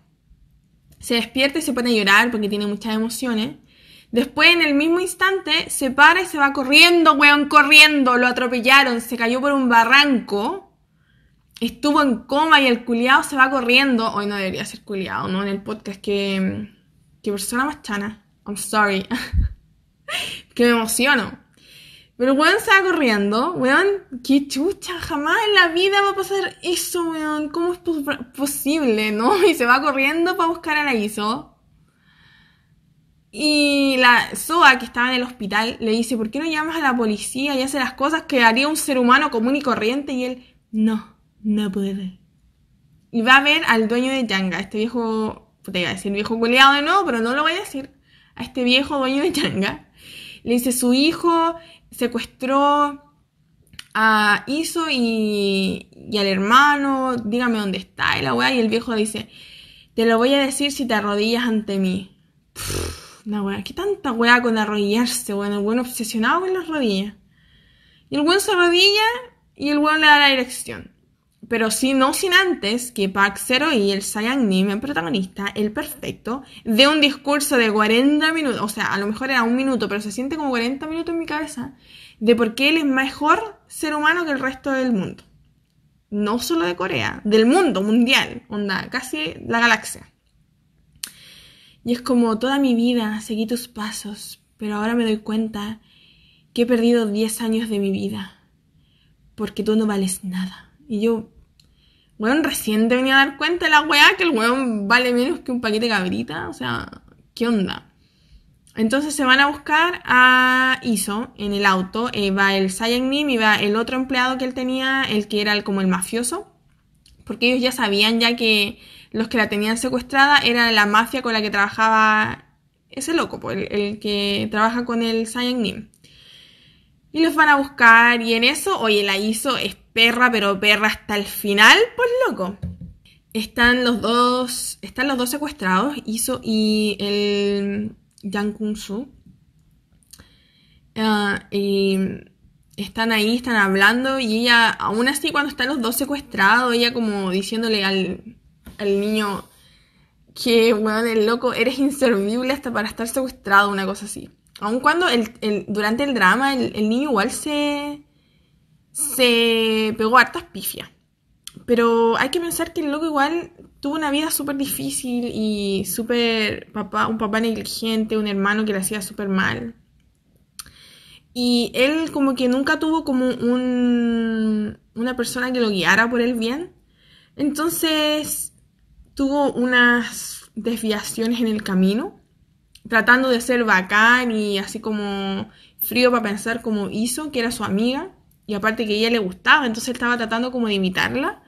Se despierta y se pone a llorar porque tiene muchas emociones. Después, en el mismo instante, se para y se va corriendo, weón, corriendo. Lo atropellaron, se cayó por un barranco. Estuvo en coma y el culiado se va corriendo. Hoy no debería ser culiado, ¿no? En el podcast que... Que persona más chana. I'm sorry. que me emociono. Pero el weón se va corriendo, weón, qué chucha, jamás en la vida va a pasar eso, weón, ¿cómo es posible, no? Y se va corriendo para buscar a la ISO. Y la Soa, que estaba en el hospital, le dice, ¿por qué no llamas a la policía y hace las cosas que haría un ser humano común y corriente? Y él, no, no puede. Y va a ver al dueño de Yanga, este viejo, te iba a decir viejo culiado de nuevo, pero no lo voy a decir. A este viejo dueño de Yanga. Le dice, su hijo secuestró a Iso y, al hermano, dígame dónde está. Y la weá, y el viejo dice, te lo voy a decir si te arrodillas ante mí. una weá, ¿qué tanta weá con arrodillarse, weón? El weón obsesionado con las rodillas. Y el weón se arrodilla y el weón le da la dirección. Pero sí, no sin antes que Park Zero y el Saiyan Nim, el protagonista, el perfecto, de un discurso de 40 minutos, o sea, a lo mejor era un minuto, pero se siente como 40 minutos en mi cabeza, de por qué él es mejor ser humano que el resto del mundo. No solo de Corea, del mundo mundial, onda, casi la galaxia. Y es como toda mi vida seguí tus pasos, pero ahora me doy cuenta que he perdido 10 años de mi vida, porque tú no vales nada. Y yo, bueno, recién te venía a dar cuenta de la weá que el weón vale menos que un paquete de cabrita. O sea, ¿qué onda? Entonces se van a buscar a Iso en el auto. Eh, va el Nim y va el otro empleado que él tenía, el que era como el mafioso. Porque ellos ya sabían ya que los que la tenían secuestrada era la mafia con la que trabajaba ese loco, pues, el, que trabaja con el Nim. Y los van a buscar y en eso, oye, la Iso es perra, pero perra hasta el final, pues loco. Están los dos, están los dos secuestrados, Iso y el Yang Kung Su. Ah, y están ahí, están hablando y ella, aún así cuando están los dos secuestrados, ella como diciéndole al, al niño que, bueno, el loco, eres inservible hasta para estar secuestrado, una cosa así. Aun cuando el, durante el drama el, el niño igual se, se pegó hartas pifias. Pero hay que pensar que el loco igual tuvo una vida súper difícil y súper papá, un papá negligente, un hermano que le hacía súper mal. Y él como que nunca tuvo como un, una persona que lo guiara por el bien. Entonces tuvo unas desviaciones en el camino, tratando de ser bacán y así como frío para pensar como hizo, que era su amiga. Y aparte que ella le gustaba, entonces estaba tratando como de imitarla.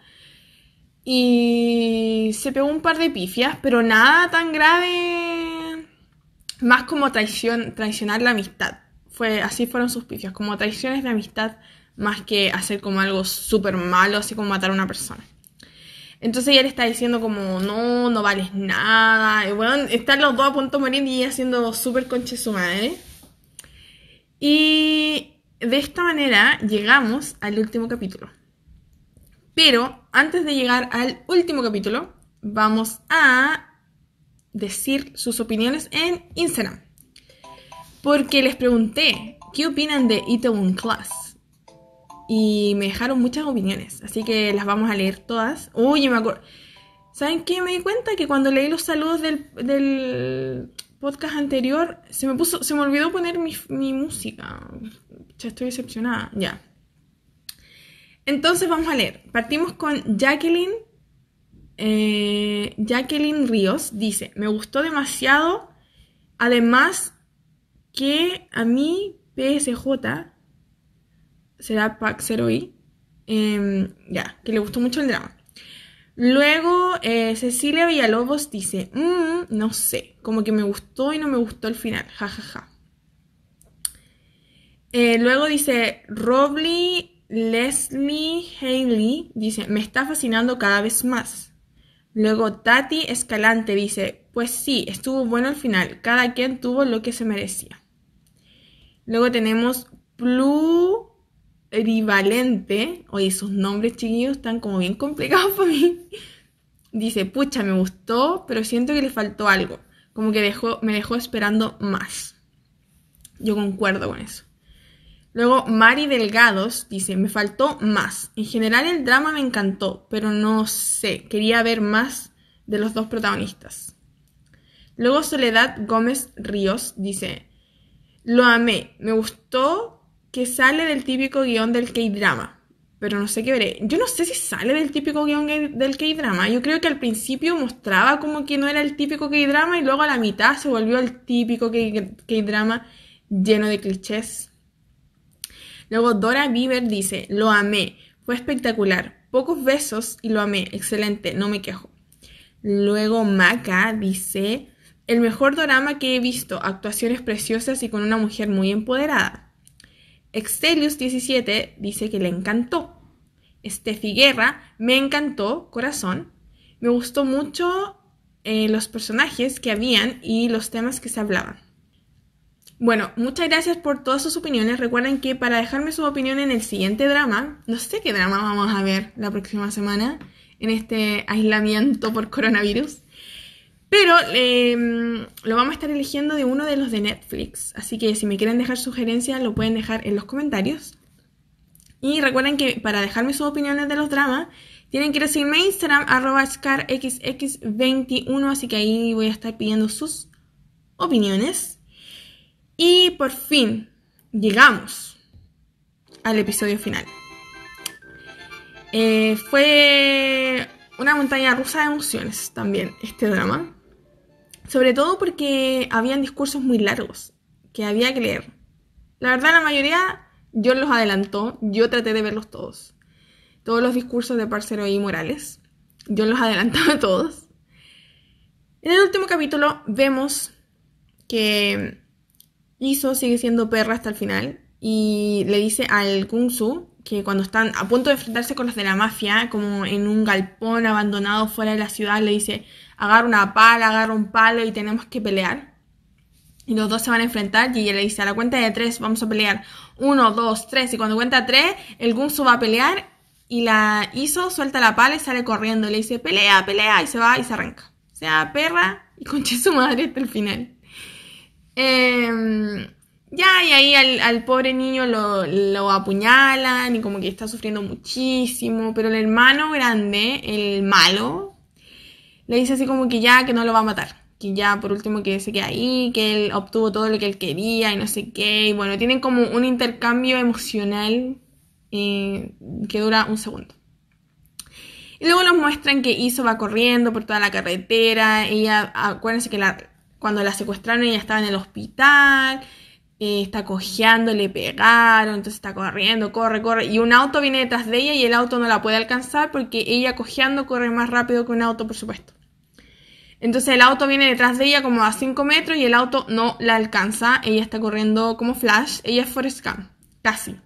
Y se pegó un par de pifias, pero nada tan grave. Más como traición, traicionar la amistad. fue, así fueron sus pifias, como traiciones de amistad más que hacer como algo súper malo, así como matar a una persona. Entonces ella le está diciendo como, no, no vales nada. Y bueno, están los dos a punto de morir y ella siendo súper conche su madre. Y de esta manera llegamos al último capítulo. Pero antes de llegar al último capítulo, vamos a decir sus opiniones en Instagram. Porque les pregunté qué opinan de Itaewon Class. Y me dejaron muchas opiniones, así que las vamos a leer todas. Uy, me acuerdo. ¿Saben qué? Me di cuenta que cuando leí los saludos del, podcast anterior, se me puso, se me olvidó poner mi, mi música. Ya estoy decepcionada. Ya. Entonces vamos a leer. Partimos con Jacqueline. Eh, Jacqueline Ríos dice: Me gustó demasiado. Además, que a mí PSJ será Pack 0i. Em, ya, que le gustó mucho el drama. Luego, eh, Cecilia Villalobos dice, mm, no sé, como que me gustó y no me gustó el final, jajaja. Ja, ja. eh, luego dice, Robley Leslie Haley dice, me está fascinando cada vez más. Luego Tati Escalante dice, pues sí, estuvo bueno el final, cada quien tuvo lo que se merecía. Luego tenemos Plurivalente, oye, sus nombres chiquillos están como bien complicados para mí. Dice, pucha, me gustó, pero siento que le faltó algo, como que dejó, me dejó esperando más. Yo concuerdo con eso. Luego, Mari Delgados dice, me faltó más. En general el drama me encantó, pero no sé, quería ver más de los dos protagonistas. Luego Soledad Gómez Ríos dice, lo amé, me gustó que sale del típico guion del K-drama, pero no sé qué veré. Yo no sé si sale del típico guion del K-drama. Yo creo que al principio mostraba como que no era el típico K-drama y luego a la mitad se volvió el típico K-drama lleno de clichés. Luego Dora Bieber dice, lo amé, fue espectacular, pocos besos y lo amé, excelente, no me quejo. Luego Maka dice, el mejor drama que he visto, actuaciones preciosas y con una mujer muy empoderada. Extelius17 dice que le encantó. Steffi Guerra, me encantó, corazón. Me gustó mucho eh, los personajes que habían y los temas que se hablaban. Bueno, muchas gracias por todas sus opiniones. Recuerden que para dejarme su opinión en el siguiente drama, no sé qué drama vamos a ver la próxima semana en este aislamiento por coronavirus. Pero em, lo vamos a estar eligiendo de uno de los de Netflix. Así que si me quieren dejar sugerencias, lo pueden dejar en los comentarios. Y recuerden que para dejarme sus opiniones de los dramas, tienen que ir a seguirme a Instagram, arroba scarxx21. Así que ahí voy a estar pidiendo sus opiniones. Y por fin, llegamos al episodio final. Eh, fue una montaña rusa de emociones también este drama. Sobre todo porque habían discursos muy largos que había que leer. La verdad, la mayoría yo los adelantó, yo traté de verlos todos. Todos los discursos de Parcero y Morales, yo los adelantaba todos. En el último capítulo vemos que Iso sigue siendo perra hasta el final y le dice al Kung que cuando están a punto de enfrentarse con los de la mafia, como en un galpón abandonado fuera de la ciudad, le dice, agarra una pala, agarra un palo y tenemos que pelear. Y los dos se van a enfrentar y ella le dice, a la cuenta de tres vamos a pelear. Uno, dos, tres. Y cuando cuenta tres, el Gunsu va a pelear y la Iso suelta la pala y sale corriendo. Le dice, pelea, pelea, y se va y se arranca. O sea, perra y conche su madre hasta el final. Eh, ya, y ahí al, pobre niño lo, apuñalan y como que está sufriendo muchísimo, pero el hermano grande, el malo, le dice así como que ya, que no lo va a matar, que ya por último que se queda ahí, que él obtuvo todo lo que él quería y no sé qué, y bueno, tienen como un intercambio emocional eh, que dura un segundo. Y luego nos muestran que Iso va corriendo por toda la carretera, ella, acuérdense que la, cuando la secuestraron ella estaba en el hospital, eh, está cojeando, le pegaron, entonces está corriendo, corre, corre, y un auto viene detrás de ella y el auto no la puede alcanzar porque ella cojeando corre más rápido que un auto, por supuesto. Entonces el auto viene detrás de ella como a 5 metros y el auto no la alcanza. Ella está corriendo como flash. Ella es Forrest Gump, casi.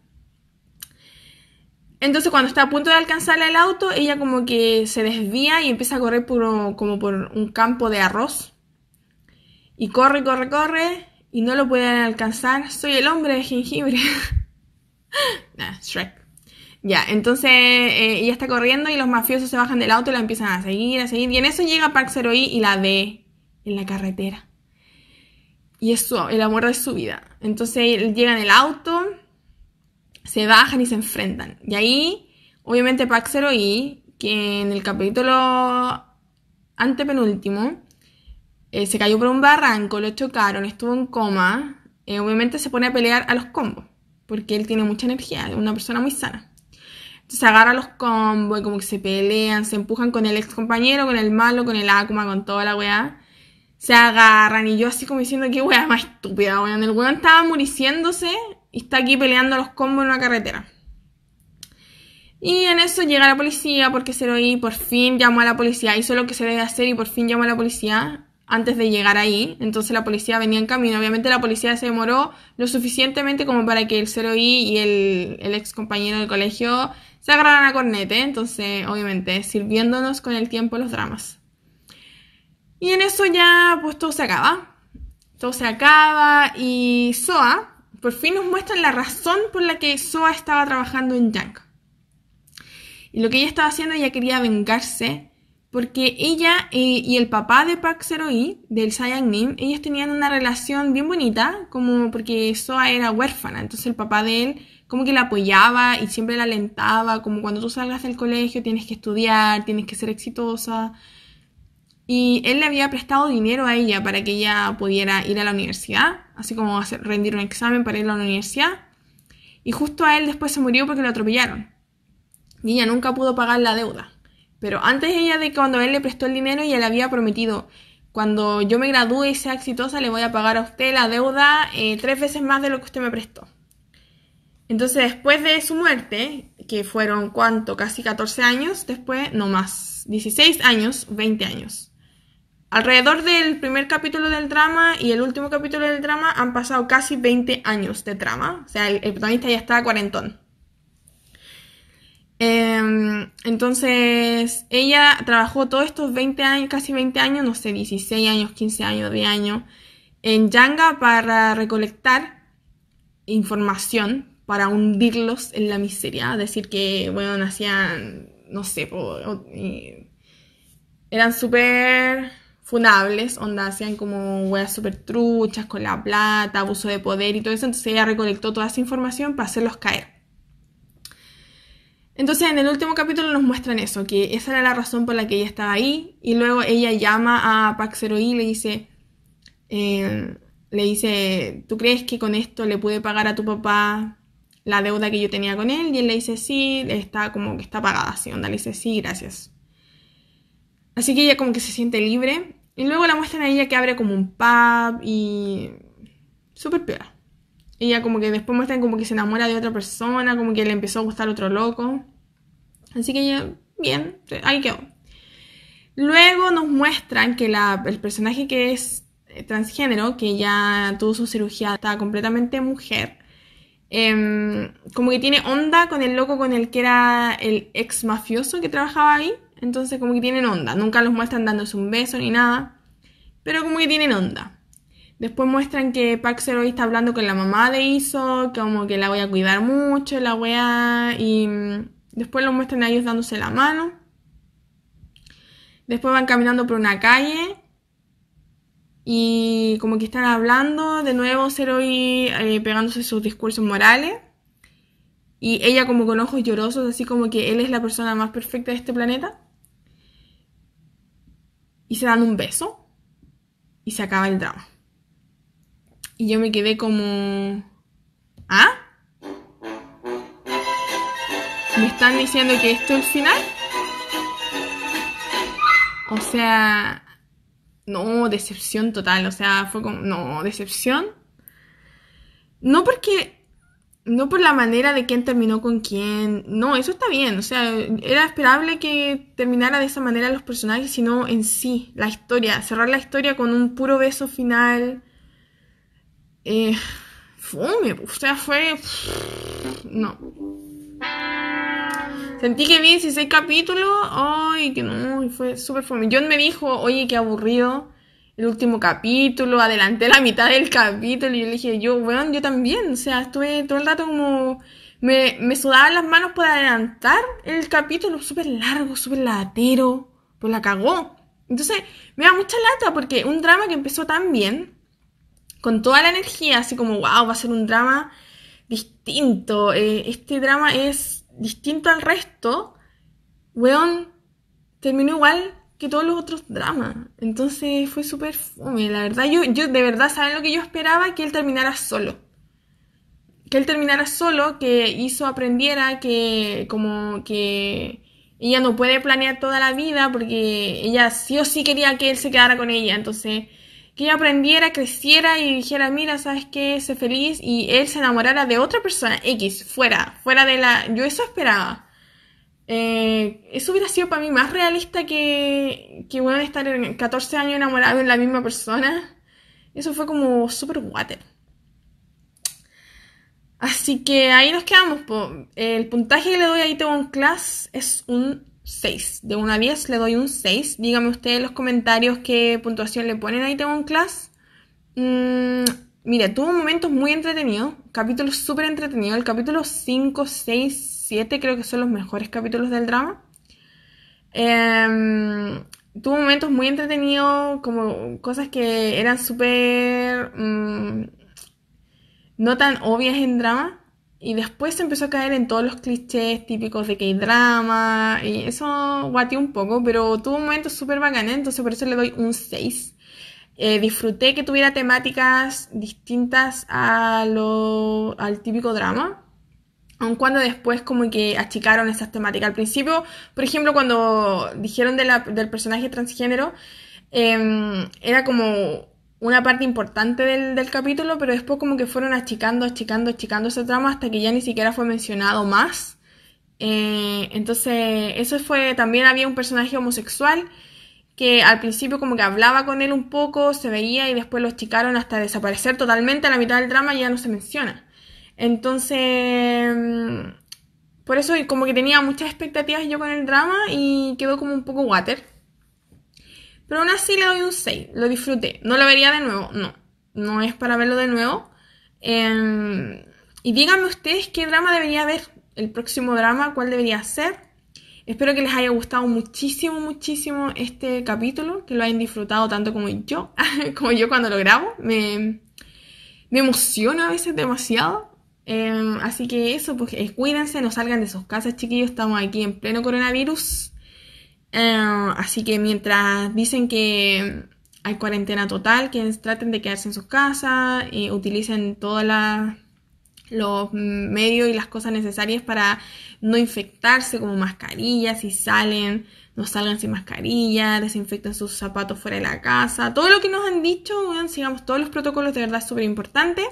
Entonces cuando está a punto de alcanzarle el auto, ella como que se desvía y empieza a correr por, como por un campo de arroz. Y corre, corre, corre y no lo pueden alcanzar. Soy el hombre de jengibre. Shrek. Ya, entonces eh, ella está corriendo y los mafiosos se bajan del auto y la empiezan a seguir, a seguir. Y en eso llega Park Zero y la ve en la carretera. Y es el amor de su vida. Entonces llegan el auto, se bajan y se enfrentan. Y ahí, obviamente, Park Zero y que en el capítulo antepenúltimo, eh, se cayó por un barranco, lo chocaron, estuvo en coma. Eh, obviamente se pone a pelear a los combos, porque él tiene mucha energía, es una persona muy sana se agarra los combos y como que se pelean, se empujan con el ex compañero, con el malo, con el Akuma, con toda la weá. Se agarran y yo así como diciendo que weá más estúpida, weón. El weón estaba muriciéndose y está aquí peleando los combos en una carretera. Y en eso llega la policía porque y por fin llamó a la policía, hizo lo que se debe hacer y por fin llamó a la policía antes de llegar ahí. Entonces la policía venía en camino. Obviamente la policía se demoró lo suficientemente como para que el 0I y el, el ex compañero del colegio se agarran a cornete, entonces obviamente sirviéndonos con el tiempo los dramas. Y en eso ya pues todo se acaba. Todo se acaba y Soa por fin nos muestra la razón por la que Soa estaba trabajando en Yang. Y lo que ella estaba haciendo, ella quería vengarse porque ella y el papá de Park Zero-i, del Saiyan Nim, ellos tenían una relación bien bonita, como porque Soa era huérfana, entonces el papá de él como que la apoyaba y siempre la alentaba, como cuando tú salgas del colegio tienes que estudiar, tienes que ser exitosa. Y él le había prestado dinero a ella para que ella pudiera ir a la universidad, así como hacer, rendir un examen para ir a la universidad. Y justo a él después se murió porque lo atropellaron. Y ella nunca pudo pagar la deuda. Pero antes ella de cuando él le prestó el dinero, ella le había prometido, cuando yo me gradúe y sea exitosa, le voy a pagar a usted la deuda eh, tres veces más de lo que usted me prestó. Entonces, después de su muerte, que fueron cuánto, casi 14 años, después, no más, 16 años, 20 años. Alrededor del primer capítulo del drama y el último capítulo del drama han pasado casi 20 años de drama. O sea, el, protagonista ya está cuarentón. Em, entonces, ella trabajó todos estos 20 años, casi 20 años, no sé, 16 años, 15 años, de año, en Yanga para recolectar información para hundirlos en la miseria, decir que, bueno, nacían, no sé, eran súper funables, onda, hacían como weas súper truchas con la plata, abuso de poder y todo eso, entonces ella recolectó toda esa información para hacerlos caer. Entonces en el último capítulo nos muestran eso, que esa era la razón por la que ella estaba ahí, y luego ella llama a Paxero y le dice, eh, le dice, ¿tú crees que con esto le pude pagar a tu papá la deuda que yo tenía con él y él le dice sí, está como que está pagada, así, onda, le dice sí, gracias. Así que ella como que se siente libre y luego la muestran a ella que abre como un pub y súper peor. Ella como que después muestran como que se enamora de otra persona, como que le empezó a gustar otro loco. Así que ella, bien, ahí quedó. Luego nos muestran que la, el personaje que es transgénero, que ya tuvo su cirugía, está completamente mujer, Em, como que tiene onda con el loco con el que era el ex mafioso que trabajaba ahí. Entonces como que tienen onda. Nunca los muestran dándose un beso ni nada. Pero como que tienen onda. Después muestran que Park Zero está hablando con la mamá de Iso, como que la voy a cuidar mucho, la weá. Y mm, después lo muestran a ellos dándose la mano. Después van caminando por una calle y como que están hablando de nuevo Zeroy eh, pegándose sus discursos morales y ella como con ojos llorosos así como que él es la persona más perfecta de este planeta y se dan un beso y se acaba el drama y yo me quedé como ¿ah? ¿me están diciendo que esto es el final? o sea no, decepción total, o sea, fue como, no, decepción. No porque no por la manera de quién terminó con quién. No, eso está bien. O sea, era esperable que terminara de esa manera los personajes, sino en sí, la historia. Cerrar la historia con un puro beso final. Eh, fome, o sea, fue. No. Sentí que vi 16 capítulos. Ay, que no, fue súper fome. John me dijo, oye, qué aburrido el último capítulo, adelanté la mitad del capítulo y yo le dije, yo, bueno, yo también, o sea, estuve todo el rato como, me, me sudaban las manos por adelantar el capítulo, súper largo, súper latero, pues la cagó. Entonces, me da mucha lata porque un drama que empezó tan bien, con toda la energía, así como, wow, va a ser un drama distinto, eh, este drama es distinto al resto, weón, terminó igual que todos los otros dramas. Entonces fue súper fome. La verdad, yo, yo de verdad, ¿saben lo que yo esperaba? Que él terminara solo. Que él terminara solo, que hizo aprendiera que como que ella no puede planear toda la vida porque ella sí o sí quería que él se quedara con ella. Entonces, que ella aprendiera, creciera y dijera, mira, ¿sabes qué? Sé feliz y él se enamorara de otra persona, X, fuera, fuera de la... Yo eso esperaba. Eh, eso hubiera sido para mí más realista que, que bueno, estar en 14 años enamorado de la misma persona. Eso fue como super water. Así que ahí nos quedamos. El puntaje que le doy a Itaewon Class es un 6. De 1 a 10 le doy un 6. Díganme ustedes en los comentarios qué puntuación le ponen a Itaewon Class. Mm, mire, tuvo momentos muy entretenidos. Capítulos súper entretenidos. El capítulo 5, 6, creo que son los mejores capítulos del drama. Em, tuvo momentos muy entretenidos, como cosas que eran súper... Mm, no tan obvias en drama. Y después se empezó a caer en todos los clichés típicos de que hay drama. Y eso guateó un poco, pero tuvo momentos súper bacanes, entonces por eso le doy un 6. Eh, disfruté que tuviera temáticas distintas a lo, al típico drama aun cuando después como que achicaron esas temáticas. Al principio, por ejemplo, cuando dijeron del personaje transgénero, em, era como una parte importante del, capítulo, pero después como que fueron achicando, achicando, achicando ese trama hasta que ya ni siquiera fue mencionado más. Eh, entonces, eso fue, también había un personaje homosexual que al principio como que hablaba con él un poco, se veía y después lo achicaron hasta desaparecer totalmente a la mitad del drama y ya no se menciona. Entonces, mm, por eso como que tenía muchas expectativas yo con el drama y quedó como un poco water. Pero aún así le doy un 6, lo disfruté. No lo vería de nuevo, no. No es para verlo de nuevo. Em, y díganme ustedes qué drama debería ver. El próximo drama, cuál debería ser. Espero que les haya gustado muchísimo, muchísimo este capítulo, que lo hayan disfrutado tanto como yo, como yo cuando lo grabo. Me, me emociona a veces demasiado. Em, así que eso, pues eh, cuídense, no salgan de sus casas, chiquillos. Estamos aquí en pleno coronavirus. Em, así que mientras dicen que hay cuarentena total, que traten de quedarse en sus casas y utilicen todos los medios y las cosas necesarias para no infectarse, como mascarillas, si salen, no salgan sin mascarilla, desinfecten sus zapatos fuera de la casa. Todo lo que nos han dicho, sigamos todos los protocolos, de verdad es súper importante.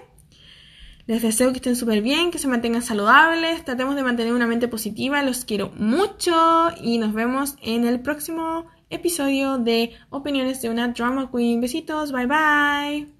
Les deseo que estén súper bien, que se mantengan saludables, tratemos de mantener una mente positiva, los quiero mucho y nos vemos en el próximo episodio de Opiniones de una Drama Queen. Besitos, bye bye.